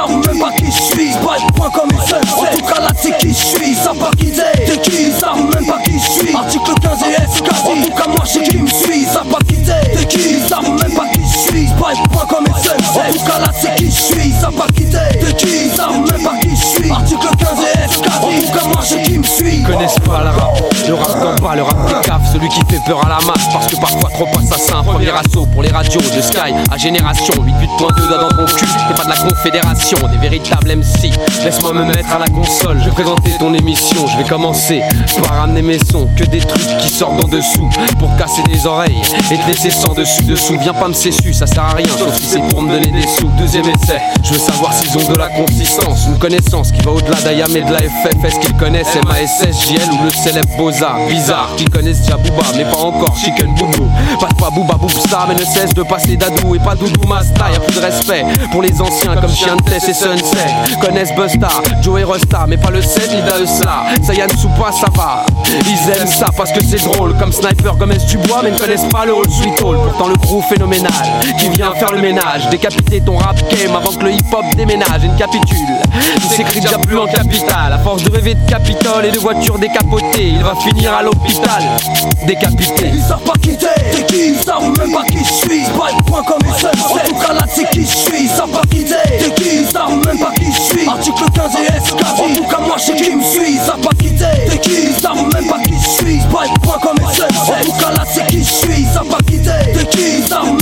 savent même pas qui je suis. Pas point comme une seule En tout cas là c'est qui je suis. Ils savent pas qui t'es. T'es qui Ils savent même pas qui je suis. Article 15 et FK. En tout cas moi je qui me suis. Ils savent pas qui t'es. T'es qui Ils savent même pas qui je suis. Pas point comme une seule En tout cas là c'est qui je suis. Ils savent pas qui t'es. T'es qui Ils savent même pas qui je suis. Article 15 et FK. En tout cas moi je qui me suis. Connaissent pas la rap le rap bas, le rap des caves, celui qui fait peur à la masse parce que parfois trop assassin. Premier assaut pour les radios de Sky à génération 88.2 doigts dans ton cul. T'es pas de la confédération, des véritables MC. Laisse-moi me mettre à la console, je vais présenter ton émission. Je vais commencer par ramener mes sons, que des trucs qui sortent en dessous pour casser des oreilles et te laisser sans dessus dessous. Viens pas me cessu, ça sert à rien sauf si c'est pour me donner des sous. Deuxième essai, je veux savoir s'ils ont de la consistance, une connaissance qui va au-delà d'Ayam et de la FF. Est-ce qu'ils connaissent MASS, JL ou le célèbre Boza Bizarre qu'ils connaissent déjà Booba, mais pas encore Chicken Boubou. Pas pas Booba ça, mais ne cesse de passer d'Adou et pas Doudou Masta. Y'a plus de respect pour les anciens comme Chiantes et Sunset. Connaissent Busta, Joe et Rusta, mais pas le 7 ni Daeusla. Sayan Soupa, ça va. Ils aiment ça parce que c'est drôle, comme Sniper, comme du bois, mais ne connaissent pas le rôle Sweet Hall. Pourtant le crew phénoménal qui vient faire le ménage, décapiter ton rap game avant que le hip-hop déménage et ne capitule. Il s'écrit déjà plus en capital, à force de rêver de Capitole et de voitures décapotées, il va finir à l'hôpital, décapité. Ils pas t'es, qui Ils même pas qui je suis. Pas comme. En tout cas là, je suis. Ils pas qui t'es, qui Ils même pas qui je suis. Article 15 et SK. En tout cas, moi, je sais qui me suis. Ils pas t'es, qui Ils c'est qui je suis. Ils pas qui t'es, qui Ils